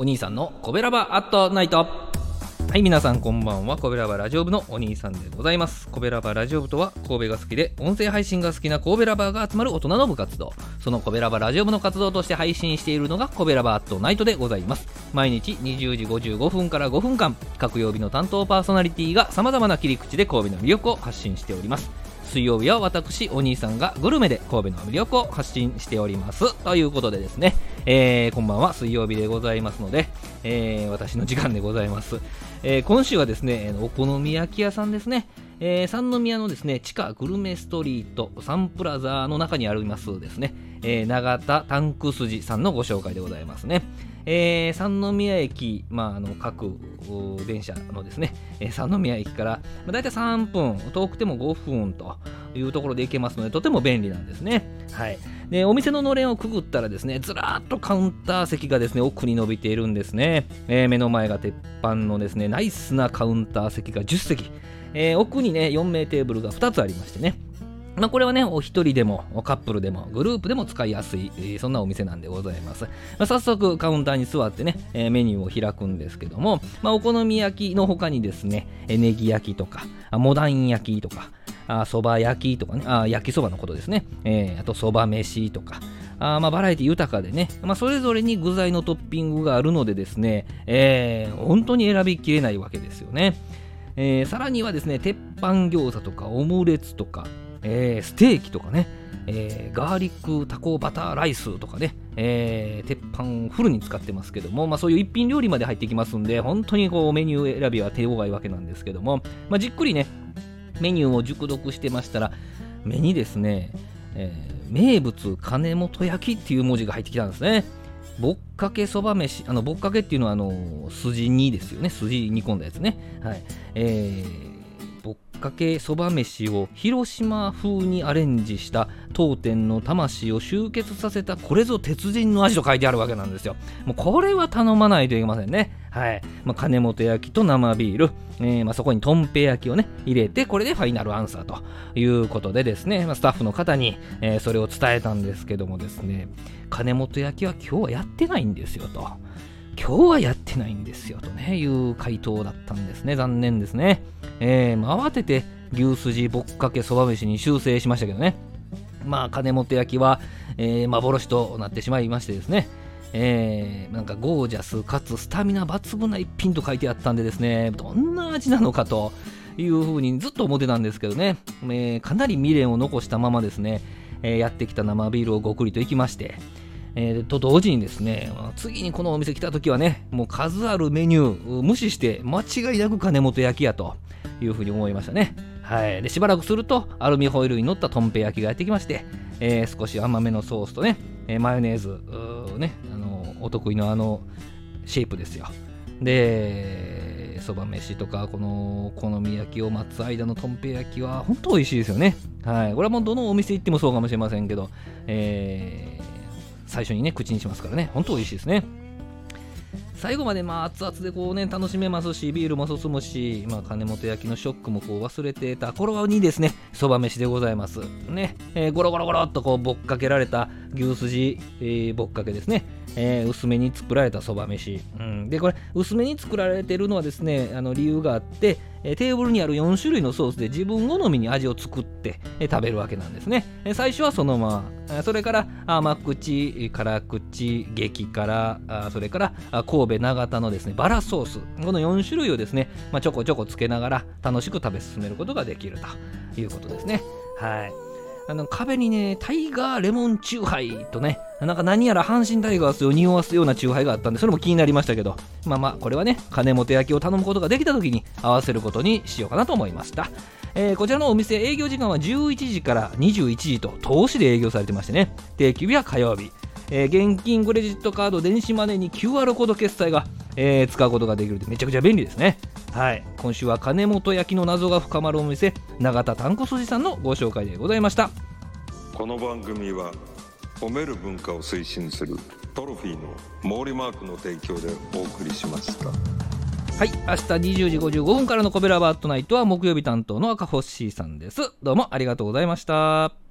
お兄さんのコベラバアットナイト。はい皆さんこんばんは。コベラバラジオ部のお兄さんでございます。コベラバラジオ部とは神戸が好きで音声配信が好きな神戸ラバーが集まる大人の部活動。そのコベラバラジオ部の活動として配信しているのがコベラバアットナイトでございます。毎日20時55分から5分間。各曜日の担当パーソナリティが様々な切り口で神戸の魅力を発信しております。水曜日は私お兄さんがグルメで神戸の魅力を発信しております。ということでですね、えー、こんばんは。水曜日でございますので、えー、私の時間でございます、えー、今週はですねお好み焼き屋さんですね。えー、三宮のですね地下グルメストリートサンプラザーの中にありますですね、えー、永田タンク筋さんのご紹介でございますね。えー、三宮駅、まあ、あの各電車のですね、えー、三宮駅から、まあ、大体3分、遠くても5分というところで行けますので、とても便利なんですね。はい、でお店ののれんをくぐったらですね、ずらーっとカウンター席がですね奥に伸びているんですね。えー、目の前が鉄板のですねナイスなカウンター席が10席、えー、奥にね4名テーブルが2つありましてね。まあ、これはね、お一人でも、カップルでも、グループでも使いやすい、そんなお店なんでございます。まあ、早速、カウンターに座ってね、え、メニューを開くんですけども、まあ、お好み焼きの他にですね、ネギ焼きとか、モダン焼きとか、そば焼きとかね、あ焼きそばのことですね、えー、あとそば飯とか、あまあバラエティ豊かでね、まあ、それぞれに具材のトッピングがあるのでですね、えー、本当に選びきれないわけですよね。えー、さらにはですね、鉄板餃子とかオムレツとか、えー、ステーキとかね、えー、ガーリックタコバターライスとかね、えー、鉄板フルに使ってますけども、まあ、そういう一品料理まで入ってきますんで、本当にこうメニュー選びは手強いわけなんですけども、まあ、じっくりね、メニューを熟読してましたら、目にですね、えー、名物金本焼きっていう文字が入ってきたんですね。ぼっかけそば飯、あのぼっかけっていうのはあの筋煮ですよね、筋煮込んだやつね。はい。えーかけそば飯を広島風にアレンジした当店の魂を集結させたこれぞ鉄人の味と書いてあるわけなんですよ。もうこれは頼まないといけませんね。はい。まあ、金本焼きと生ビール、えー、まあ、そこにとんぺ焼きをね、入れて、これでファイナルアンサーということでですね、まあ、スタッフの方に、えー、それを伝えたんですけどもですね、金本焼きは今日はやってないんですよと。今日はやってないんですよとねいう回答だったんですね残念ですね、えー、慌てて牛すじぼっかけそば飯に修正しましたけどね。まあ金本焼きは、えー、幻となってしまいましてですね。えー、なんかゴージャスかつスタミナ抜群な一品と書いてあったんでですねどんな味なのかというふうにずっと思ってたんですけどね、えー、かなり未練を残したままですね、えー、やってきた生ビールをごくりといきまして。えー、と同時にですね、次にこのお店来た時はね、もう数あるメニュー無視して間違いなく金本焼きやと。いうふうに思いましたね。はい、でしばらくするとアルミホイルに乗ったとんぺ焼きがやってきまして、えー、少し甘めのソースとね、えー、マヨネーズね、あのお得意のあのシェイプですよ。で、そば飯とか、このお好み焼きを待つ間のとんぺ焼きは本当美味しいですよね。はい。これはもうどのお店行ってもそうかもしれませんけど、えー最初にね口にしますからねほんと美味しいですね最後までまあ熱々でこうね楽しめますしビールも進むし、まあ、金本焼きのショックもこう忘れてた頃にですねそば飯でございます。ね、えー、ゴロゴロゴロっとこうぼっかけられた牛すじ、えー、ぼっかけですね。えー、薄めに作られたそば飯、うん、でこれ薄めに作られてるのはですねあの理由があって、えー、テーブルにある4種類のソースで自分好みに味を作って、えー、食べるわけなんですね、え最初はそのままそれから甘口辛口激辛それから神戸長田のですねバラソース。この4種類をですね、まあ、ちょこちょこつけながら楽しく食べ進めることができるということですね。はい。あの壁にね、タイガーレモンチューハイとね、なんか何やら阪神タイガースを匂わすようなチューハイがあったんで、それも気になりましたけど、まあまあ、これはね、金本焼きを頼むことができた時に合わせることにしようかなと思いました。えー、こちらのお店、営業時間は11時から21時と、投資で営業されてましてね、定休日は火曜日。えー、現金クレジットカード電子マネーに QR コード決済が、えー、使うことができるってめちゃくちゃ便利ですねはい。今週は金本焼きの謎が深まるお店永田んこ筋さんのご紹介でございました。この番組は褒める文化を推進するトロフィーの毛利マークの提供でお送りしました。はい。明日20時55分からのコベラバートナイトは木曜日担当の赤星さんです。どうもありがとうございました